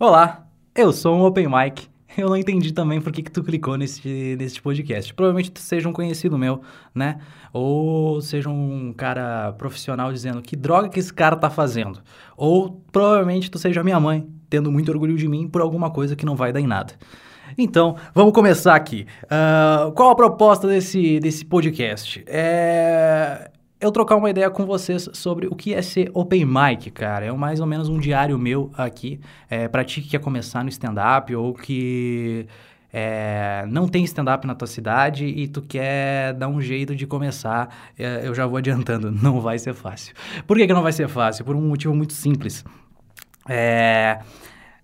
Olá, eu sou um Open Mic. Eu não entendi também por que, que tu clicou nesse, nesse podcast. Provavelmente tu seja um conhecido meu, né? Ou seja um cara profissional dizendo que droga que esse cara tá fazendo. Ou provavelmente tu seja minha mãe, tendo muito orgulho de mim por alguma coisa que não vai dar em nada. Então, vamos começar aqui. Uh, qual a proposta desse, desse podcast? É eu trocar uma ideia com vocês sobre o que é ser open mic, cara. É mais ou menos um diário meu aqui. É, pra ti que quer começar no stand-up ou que é, não tem stand-up na tua cidade e tu quer dar um jeito de começar, é, eu já vou adiantando, não vai ser fácil. Por que, que não vai ser fácil? Por um motivo muito simples. É,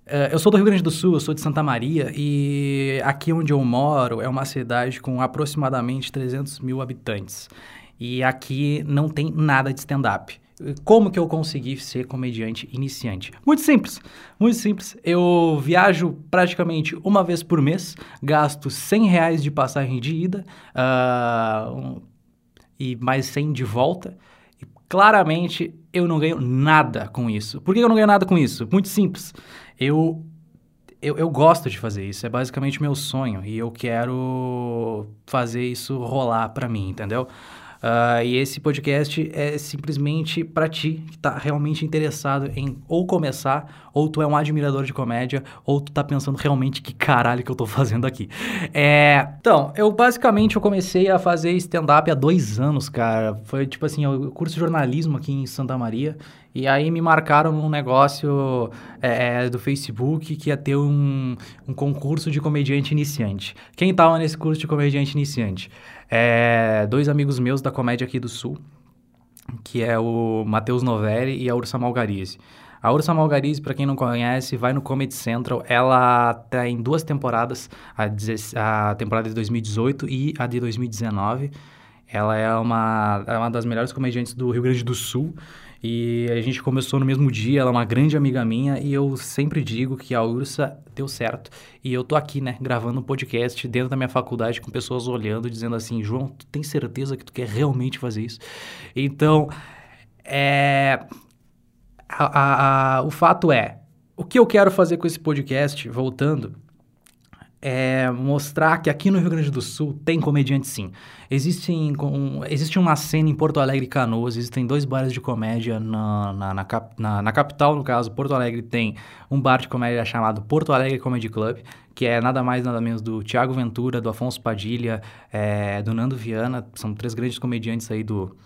é eu sou do Rio Grande do Sul, eu sou de Santa Maria e aqui onde eu moro é uma cidade com aproximadamente 300 mil habitantes. E aqui não tem nada de stand-up. Como que eu consegui ser comediante iniciante? Muito simples, muito simples. Eu viajo praticamente uma vez por mês, gasto 100 reais de passagem de ida uh, e mais 100 de volta. E claramente eu não ganho nada com isso. Por que eu não ganho nada com isso? Muito simples. Eu eu, eu, gosto de fazer isso, é basicamente meu sonho e eu quero fazer isso rolar para mim, entendeu? Uh, e esse podcast é simplesmente para ti que tá realmente interessado em ou começar, ou tu é um admirador de comédia, ou tu tá pensando realmente que caralho que eu tô fazendo aqui. É, então, eu basicamente eu comecei a fazer stand-up há dois anos, cara. Foi tipo assim, eu curso jornalismo aqui em Santa Maria. E aí me marcaram num negócio é, é, do Facebook que ia ter um, um concurso de comediante iniciante. Quem tava nesse curso de comediante iniciante? É, dois amigos meus da comédia aqui do Sul, que é o Matheus Novelli e a Ursa Malgarize. A Ursa Malgarize, para quem não conhece, vai no Comedy Central. Ela tem duas temporadas, a, a temporada de 2018 e a de 2019. Ela é uma, é uma das melhores comediantes do Rio Grande do Sul. E a gente começou no mesmo dia, ela é uma grande amiga minha e eu sempre digo que a Ursa deu certo. E eu tô aqui, né, gravando um podcast dentro da minha faculdade com pessoas olhando, dizendo assim: João, tu tem certeza que tu quer realmente fazer isso? Então, é. A, a, a, o fato é, o que eu quero fazer com esse podcast, voltando, é mostrar que aqui no Rio Grande do Sul tem comediante sim. Existe, um, existe uma cena em Porto Alegre e Canoas, existem dois bares de comédia na, na, na, cap, na, na capital, no caso, Porto Alegre tem um bar de comédia chamado Porto Alegre Comedy Club, que é nada mais nada menos do Tiago Ventura, do Afonso Padilha, é, do Nando Viana, são três grandes comediantes aí do,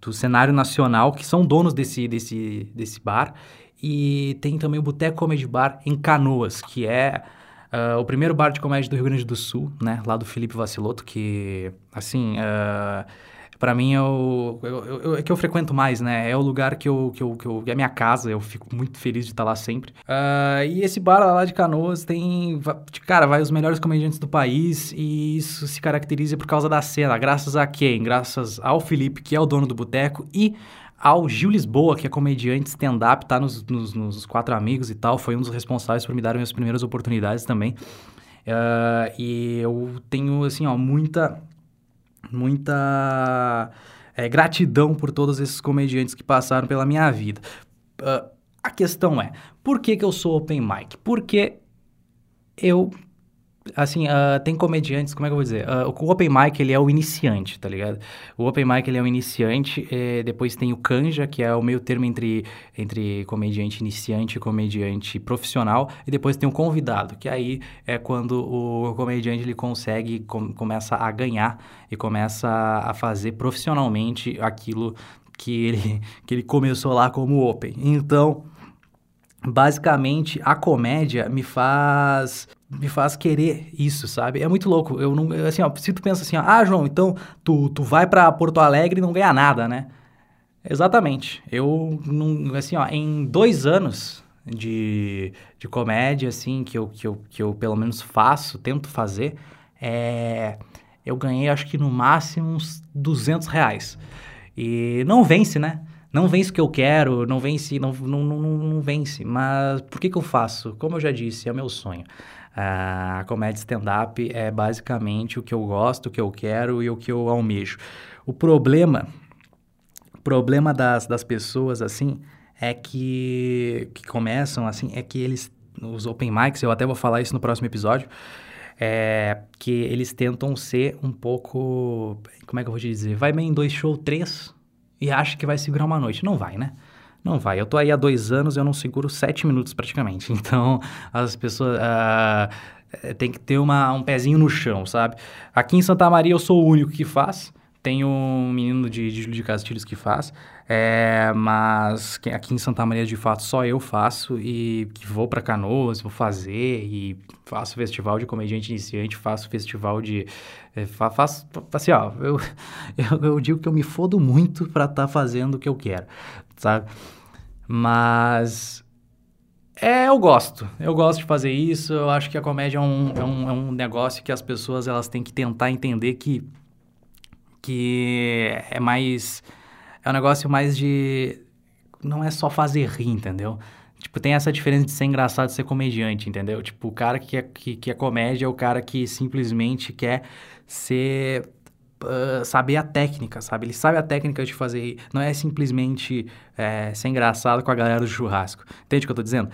do cenário nacional, que são donos desse, desse, desse bar. E tem também o Boteco Comedy Bar em Canoas, que é Uh, o primeiro bar de comédia do Rio Grande do Sul, né? Lá do Felipe Vaciloto, que, assim, uh, ah, para mim é o, eu, eu, é que eu frequento mais, né? É o lugar que eu, que eu, que eu... É minha casa, eu fico muito feliz de estar lá sempre. Uh, e esse bar lá de Canoas tem... Cara, vai os melhores comediantes do país e isso se caracteriza por causa da cena. Graças a quem? Graças ao Felipe, que é o dono do boteco, e ao Gil Lisboa, que é comediante stand-up, tá nos, nos, nos, Quatro Amigos e tal, foi um dos responsáveis por me dar minhas primeiras oportunidades também. Uh, e eu tenho, assim, ó, muita, muita é, gratidão por todos esses comediantes que passaram pela minha vida. Uh, a questão é, por que, que eu sou open mic? Porque eu assim, uh, tem comediantes, como é que eu vou dizer? Uh, o Open Mic, ele é o iniciante, tá ligado? O Open Mic, ele é o iniciante, eh, depois tem o Canja, que é o meio termo entre, entre comediante iniciante e comediante profissional, e depois tem o convidado, que aí é quando o comediante, ele consegue, com, começa a ganhar e começa a fazer profissionalmente aquilo que ele, que ele começou lá como Open. Então basicamente a comédia me faz me faz querer isso, sabe? É muito louco. Eu não, assim, ó, se tu pensa assim, ó, ah, João, então tu, tu vai para Porto Alegre e não ganha nada, né? Exatamente. Eu não, assim, ó, em dois anos de, de comédia, assim, que eu, que, eu, que eu pelo menos faço, tento fazer, é, eu ganhei acho que no máximo uns 200 reais. E não vence, né? Não vence o que eu quero, não vence, não, não, não, não vence. Mas por que, que eu faço? Como eu já disse, é meu sonho. A comédia stand-up é basicamente o que eu gosto, o que eu quero e o que eu almejo. O problema, o problema das, das pessoas, assim, é que, que começam, assim, é que eles os open mics, eu até vou falar isso no próximo episódio, é que eles tentam ser um pouco, como é que eu vou te dizer, vai bem em dois show, três, e acha que vai segurar uma noite. Não vai, né? Não vai. Eu tô aí há dois anos eu não seguro sete minutos praticamente. Então, as pessoas... Uh, tem que ter uma, um pezinho no chão, sabe? Aqui em Santa Maria eu sou o único que faz. Tem um menino de, de de Castilhos que faz, é, mas aqui em Santa Maria, de fato, só eu faço e que vou para Canoas, vou fazer e faço festival de comediante iniciante, faço festival de... É, faço, assim, ó, eu, eu, eu, digo que eu me fodo muito para estar tá fazendo o que eu quero, sabe? Mas... É, eu gosto. Eu gosto de fazer isso. Eu acho que a comédia é um, é um, é um negócio que as pessoas elas têm que tentar entender que que é mais. É um negócio mais de. Não é só fazer rir, entendeu? Tipo, tem essa diferença de ser engraçado e ser comediante, entendeu? Tipo, o cara que é, que, que é comédia é o cara que simplesmente quer ser. Uh, saber a técnica, sabe? Ele sabe a técnica de fazer. Não é simplesmente é, ser engraçado com a galera do churrasco. Entende o que eu tô dizendo?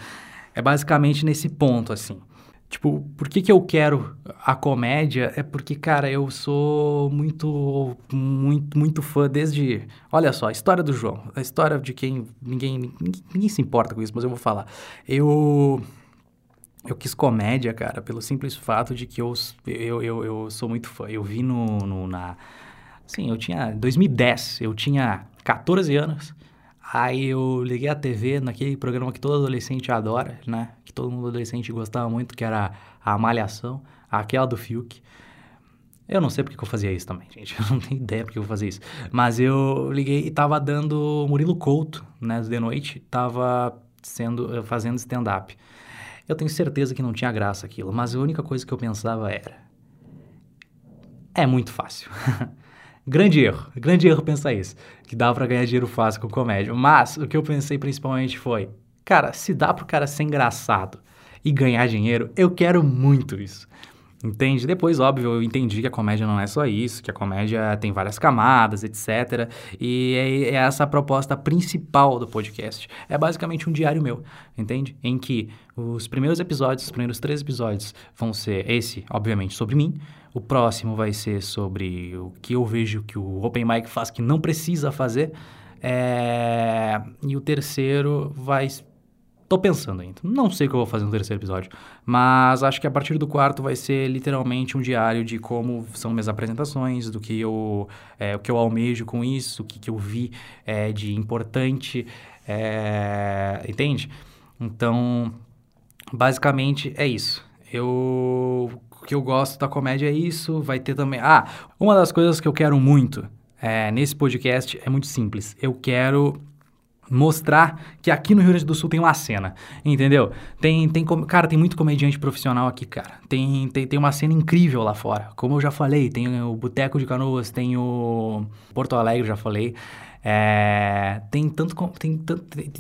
É basicamente nesse ponto, assim. Tipo, por que, que eu quero a comédia? É porque, cara, eu sou muito, muito, muito fã desde. Olha só, a história do João. A história de quem. Ninguém, ninguém, ninguém se importa com isso, mas eu vou falar. Eu. Eu quis comédia, cara, pelo simples fato de que eu, eu, eu, eu sou muito fã. Eu vi no, no na. Sim, eu tinha. 2010, eu tinha 14 anos. Aí eu liguei a TV naquele programa que todo adolescente adora, né? Que todo mundo adolescente gostava muito, que era a Malhação, aquela do Fiuk. Eu não sei porque que eu fazia isso também, gente. Eu não tenho ideia porque eu fazia isso. Mas eu liguei e tava dando Murilo Couto, né? De noite, tava sendo, fazendo stand-up. Eu tenho certeza que não tinha graça aquilo, mas a única coisa que eu pensava era... É muito fácil. Grande erro, grande erro pensar isso, que dá para ganhar dinheiro fácil com comédia. Mas o que eu pensei principalmente foi, cara, se dá pro cara ser engraçado e ganhar dinheiro, eu quero muito isso. Entende? Depois, óbvio, eu entendi que a comédia não é só isso, que a comédia tem várias camadas, etc. E é, é essa a proposta principal do podcast. É basicamente um diário meu, entende? Em que os primeiros episódios, os primeiros três episódios vão ser esse, obviamente, sobre mim. O próximo vai ser sobre o que eu vejo que o Open Mic faz que não precisa fazer. É... E o terceiro vai. Tô pensando ainda. Não sei o que eu vou fazer no terceiro episódio. Mas acho que a partir do quarto vai ser literalmente um diário de como são minhas apresentações, do que eu, é, o que eu almejo com isso, o que, que eu vi é, de importante. É... Entende? Então, basicamente é isso. Eu que eu gosto da comédia é isso. Vai ter também. Ah, uma das coisas que eu quero muito é, nesse podcast é muito simples. Eu quero mostrar que aqui no Rio Grande do Sul tem uma cena, entendeu? Tem, tem cara, tem muito comediante profissional aqui, cara. Tem, tem, tem uma cena incrível lá fora. Como eu já falei, tem o Boteco de Canoas, tem o Porto Alegre, já falei. É, tem tanto tem,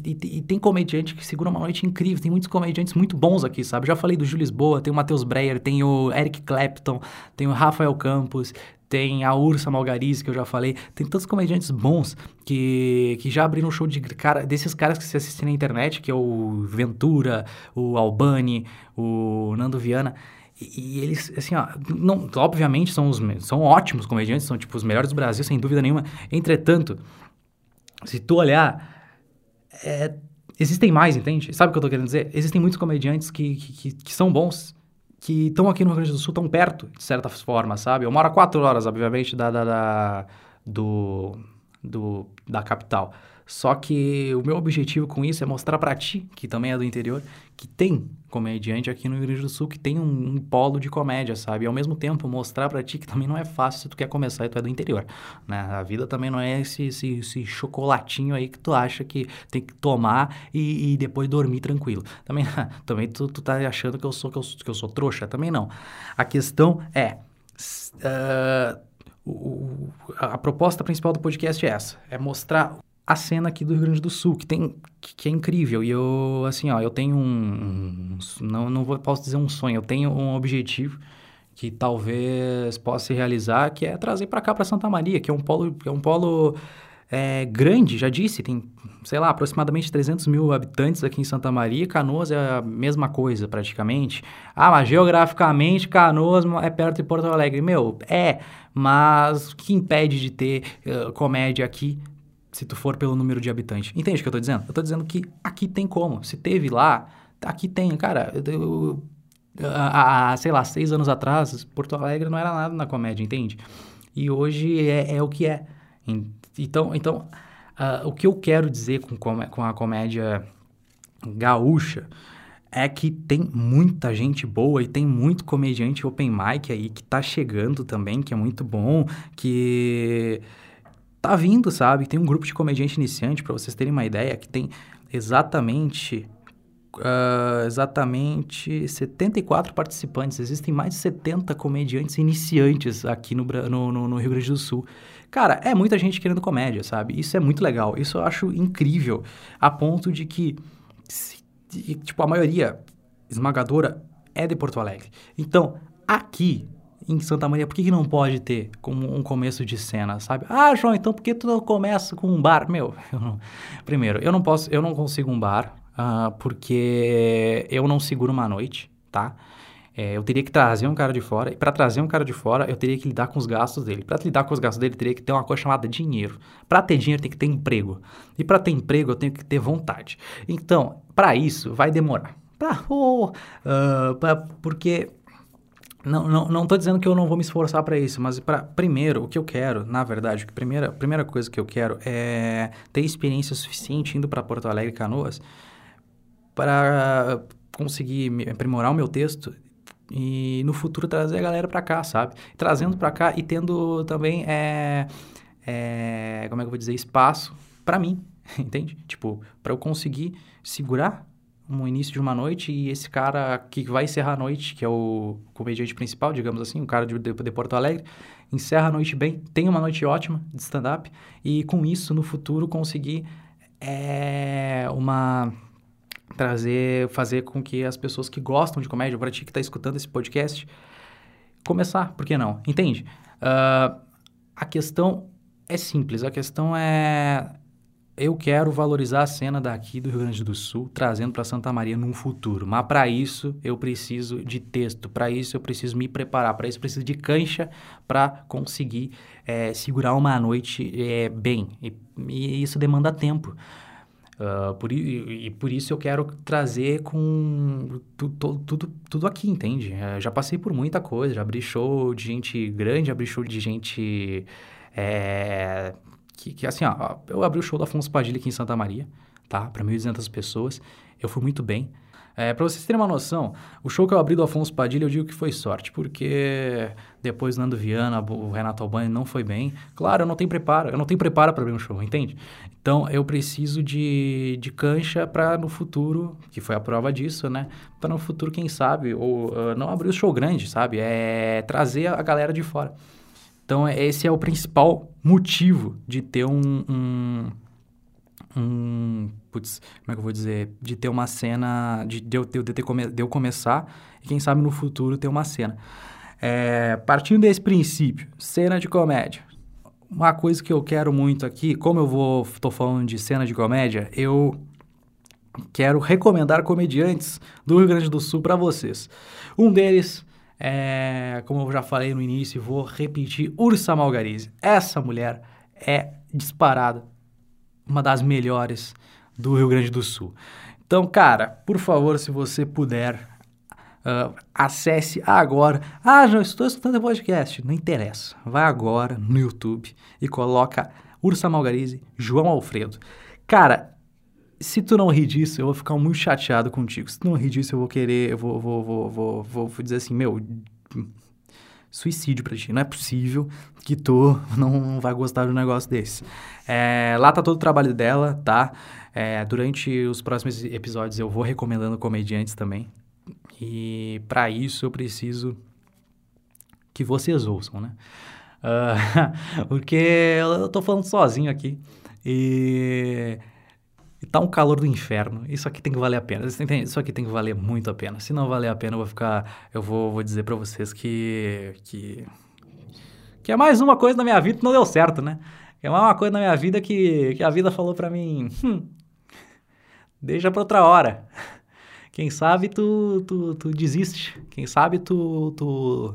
e, tem, tem comediante que segura uma noite incrível. Tem muitos comediantes muito bons aqui, sabe? Já falei do Júlio Lisboa, tem o Matheus Breyer, tem o Eric Clapton, tem o Rafael Campos, tem a Ursa Malgariz, que eu já falei. Tem tantos comediantes bons que, que já abriram show de cara, desses caras que você assiste na internet, que é o Ventura, o Albani, o Nando Viana. E, eles, assim, ó, não, obviamente são, os, são ótimos comediantes, são tipo os melhores do Brasil, sem dúvida nenhuma. Entretanto, se tu olhar, é, existem mais, entende? Sabe o que eu tô querendo dizer? Existem muitos comediantes que, que, que são bons, que estão aqui no Rio Grande do Sul, tão perto, de certa forma, sabe? Eu moro a quatro horas, obviamente, da, da, da do, do, da capital. Só que o meu objetivo com isso é mostrar para ti, que também é do interior, que tem comediante aqui no Rio Grande do Sul que tem um, um polo de comédia, sabe? E ao mesmo tempo mostrar para ti que também não é fácil se tu quer começar e tu é do interior, né? A vida também não é esse, esse, esse chocolatinho aí que tu acha que tem que tomar e, e depois dormir tranquilo. Também, também tu, tu tá achando que eu sou que eu, que eu sou trouxa? Também não. A questão é... Uh, o, a proposta principal do podcast é essa, é mostrar a cena aqui do Rio Grande do Sul, que tem que, é incrível. E eu, assim, ó, eu tenho um, não, não vou, posso dizer um sonho, eu tenho um objetivo que talvez possa se realizar, que é trazer para cá para Santa Maria, que é um polo, é um polo é grande, já disse, tem, sei lá, aproximadamente 300 mil habitantes aqui em Santa Maria. Canoas é a mesma coisa, praticamente. Ah, mas geograficamente Canoas é perto de Porto Alegre. Meu, é, mas o que impede de ter uh, comédia aqui se tu for pelo número de habitantes? Entende o que eu tô dizendo? Eu tô dizendo que aqui tem como. Se teve lá, aqui tem. Cara, eu, há, sei lá, seis anos atrás, Porto Alegre não era nada na comédia, entende? E hoje é, é o que é. Então, então uh, o que eu quero dizer com, com a comédia gaúcha é que tem muita gente boa e tem muito comediante open mic aí que tá chegando também, que é muito bom, que tá vindo, sabe? Tem um grupo de comediante iniciante, para vocês terem uma ideia, que tem exatamente uh, exatamente 74 participantes. Existem mais de 70 comediantes iniciantes aqui no, no, no, Rio Grande do Sul. Cara, é muita gente querendo comédia, sabe? Isso é muito legal. Isso eu acho incrível. A ponto de que, se, tipo, a maioria esmagadora é de Porto Alegre. Então, aqui em Santa Maria, por que, que não pode ter como um começo de cena, sabe? Ah, João, então por que tu não começa com um bar? Meu, eu não... primeiro, eu não posso, eu não consigo um bar, uh, porque eu não seguro uma noite, tá? É, eu teria que trazer um cara de fora, e para trazer um cara de fora, eu teria que lidar com os gastos dele. Para lidar com os gastos dele, teria que ter uma coisa chamada dinheiro. Para ter dinheiro, tem que ter emprego. E para ter emprego, eu tenho que ter vontade. Então, para isso, vai demorar. Pra, oh, uh, pra, porque não, não, não tô dizendo que eu não vou me esforçar para isso, mas para primeiro, o que eu quero, na verdade, a primeira, primeira coisa que eu quero é ter experiência suficiente indo para Porto Alegre Canoas para conseguir aprimorar o meu texto e no futuro trazer a galera para cá, sabe? Trazendo para cá e tendo também, é, é, como é que eu vou dizer, espaço para mim, entende? Tipo, para eu conseguir segurar um início de uma noite e esse cara que vai encerrar a noite, que é o comediante principal, digamos assim, o cara de, de, de Porto Alegre, encerra a noite bem, tem uma noite ótima de stand-up e com isso no futuro conseguir é, uma trazer, fazer com que as pessoas que gostam de comédia, para ti que está escutando esse podcast, começar, por que não? Entende? Uh, a questão é simples, a questão é eu quero valorizar a cena daqui do Rio Grande do Sul, trazendo para Santa Maria num futuro. Mas para isso eu preciso de texto, para isso eu preciso me preparar, para isso eu preciso de cancha para conseguir é, segurar uma noite é, bem. E, e, isso demanda tempo. Uh, por, e, e, por isso eu quero trazer com tudo, tudo, tudo aqui, entende? Uh, já passei por muita coisa, já abri show de gente grande, abri show de gente. É, que, que assim, ó, eu abri o show do Afonso Padilha aqui em Santa Maria, tá? Para 1.200 pessoas. Eu fui muito bem. É, para vocês terem uma noção, o show que eu abri do Afonso Padilha, eu digo que foi sorte, porque depois Nando Viana, o Renato Albani não foi bem. Claro, eu não tenho preparo, eu não tenho preparo para abrir um show, entende? Então, eu preciso de, de cancha para no futuro, que foi a prova disso, né? Para no futuro, quem sabe, ou uh, não abrir o show grande, sabe? É trazer a galera de fora. Então, esse é o principal motivo de ter um, um um. Putz, como é que eu vou dizer? De ter uma cena. De, de, eu, de, de, come, de eu começar e quem sabe no futuro ter uma cena. É, partindo desse princípio, cena de comédia. Uma coisa que eu quero muito aqui, como eu vou tô falando de cena de comédia, eu quero recomendar comediantes do Rio Grande do Sul para vocês. Um deles é, como eu já falei no início, vou repetir, Ursa Malgarize. Essa mulher é disparada uma das melhores do Rio Grande do Sul. Então, cara, por favor, se você puder, uh, acesse agora. Ah, já estou escutando o podcast. Não interessa. Vai agora no YouTube e coloca Ursa Malgarize, João Alfredo. Cara, se tu não rir disso, eu vou ficar muito chateado contigo. Se tu não rir disso, eu vou querer, eu vou, vou, vou, vou, vou dizer assim, meu, suicídio pra ti. Não é possível que tu não vai gostar de um negócio desse. É, lá tá todo o trabalho dela, tá? É, durante os próximos episódios eu vou recomendando comediantes também. E para isso eu preciso que vocês ouçam, né? Uh, porque eu tô falando sozinho aqui. E e tá um calor do inferno. Isso aqui tem que valer a pena. Isso aqui tem que valer muito a pena. Se não valer a pena, eu vou ficar. Eu vou, vou dizer para vocês que. que. que é mais uma coisa na minha vida que não deu certo, né? É uma coisa na minha vida que, que a vida falou para mim, hum, deixa pra outra hora. Quem sabe tu, tu, tu desiste. Quem sabe tu, tu,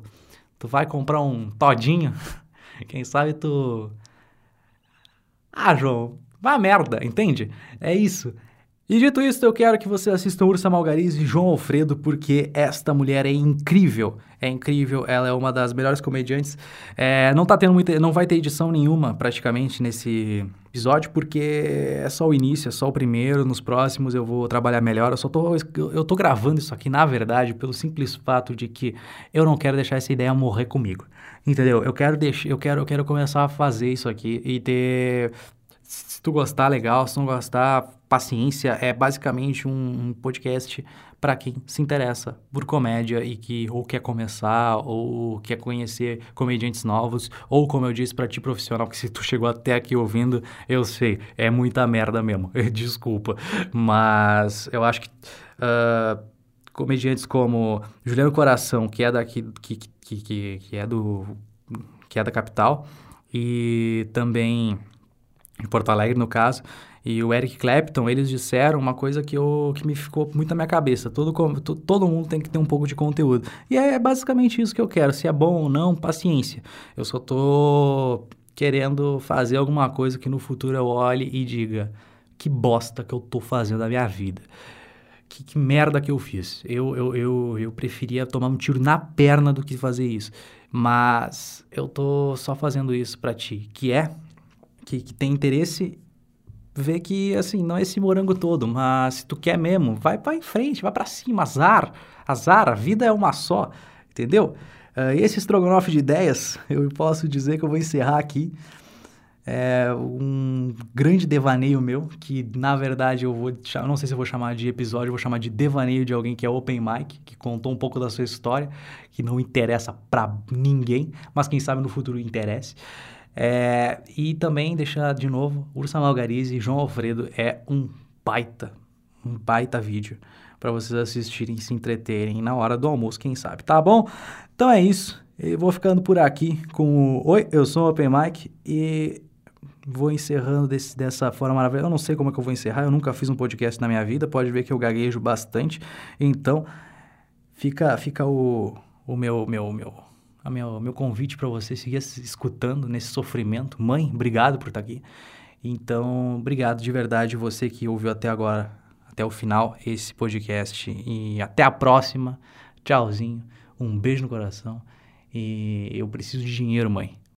tu vai comprar um todinho. Quem sabe tu... Ah, João, vá merda, entende? É isso. E dito isso, eu quero que você assista Ursa Malgariz e João Alfredo, porque esta mulher é incrível. É incrível, ela é uma das melhores comediantes. É, não tá tendo muita, não vai ter edição nenhuma praticamente nesse episódio, porque é só o início, é só o primeiro. Nos próximos eu vou trabalhar melhor. Eu só tô, eu tô gravando isso aqui, na verdade, pelo simples fato de que eu não quero deixar essa ideia morrer comigo. Entendeu? Eu quero deixar, eu quero, eu quero começar a fazer isso aqui e ter se tu gostar, legal. Se não gostar, paciência. É basicamente um, podcast para quem se interessa por comédia e que ou quer começar ou quer conhecer comediantes novos ou como eu disse para ti profissional que se tu chegou até aqui ouvindo eu sei é muita merda mesmo desculpa mas eu acho que uh, comediantes como Juliano Coração que é daqui que, que, que, que é do que é da capital e também em Porto Alegre, no caso, e o Eric Clapton, eles disseram uma coisa que, eu, que me ficou muito na minha cabeça. Todo, todo mundo tem que ter um pouco de conteúdo. E é basicamente isso que eu quero. Se é bom ou não, paciência. Eu só tô querendo fazer alguma coisa que no futuro eu olhe e diga que bosta que eu tô fazendo da minha vida. Que, que merda que eu fiz. Eu, eu, eu, eu preferia tomar um tiro na perna do que fazer isso. Mas eu tô só fazendo isso para ti, que é que, que tem interesse vê que, assim, não é esse morango todo, mas se tu quer mesmo, vai, vai em frente, vai para cima, azar, azar, a vida é uma só, entendeu? Uh, esse estrogonofe de ideias, eu posso dizer que eu vou encerrar aqui. É um grande devaneio meu, que na verdade eu vou, não sei se eu vou chamar de episódio, vou chamar de devaneio de alguém que é open mic, que contou um pouco da sua história, que não interessa para ninguém, mas quem sabe no futuro interesse. É, e também deixar de novo, Ursa Malgarize e João Alfredo é um baita, um baita vídeo para vocês assistirem e se entreterem na hora do almoço, quem sabe, tá bom? Então é isso, eu vou ficando por aqui com o Oi, eu sou o Open Mike e vou encerrando desse, dessa forma maravilhosa. Eu não sei como é que eu vou encerrar, eu nunca fiz um podcast na minha vida, pode ver que eu gaguejo bastante, então fica, fica o, o meu, meu, meu a meu, meu convite para você seguir escutando nesse sofrimento. Mãe, obrigado por estar tá aqui. Então, obrigado de verdade você que ouviu até agora, até o final, esse podcast. E até a próxima. Tchauzinho. Um beijo no coração. E eu preciso de dinheiro, mãe.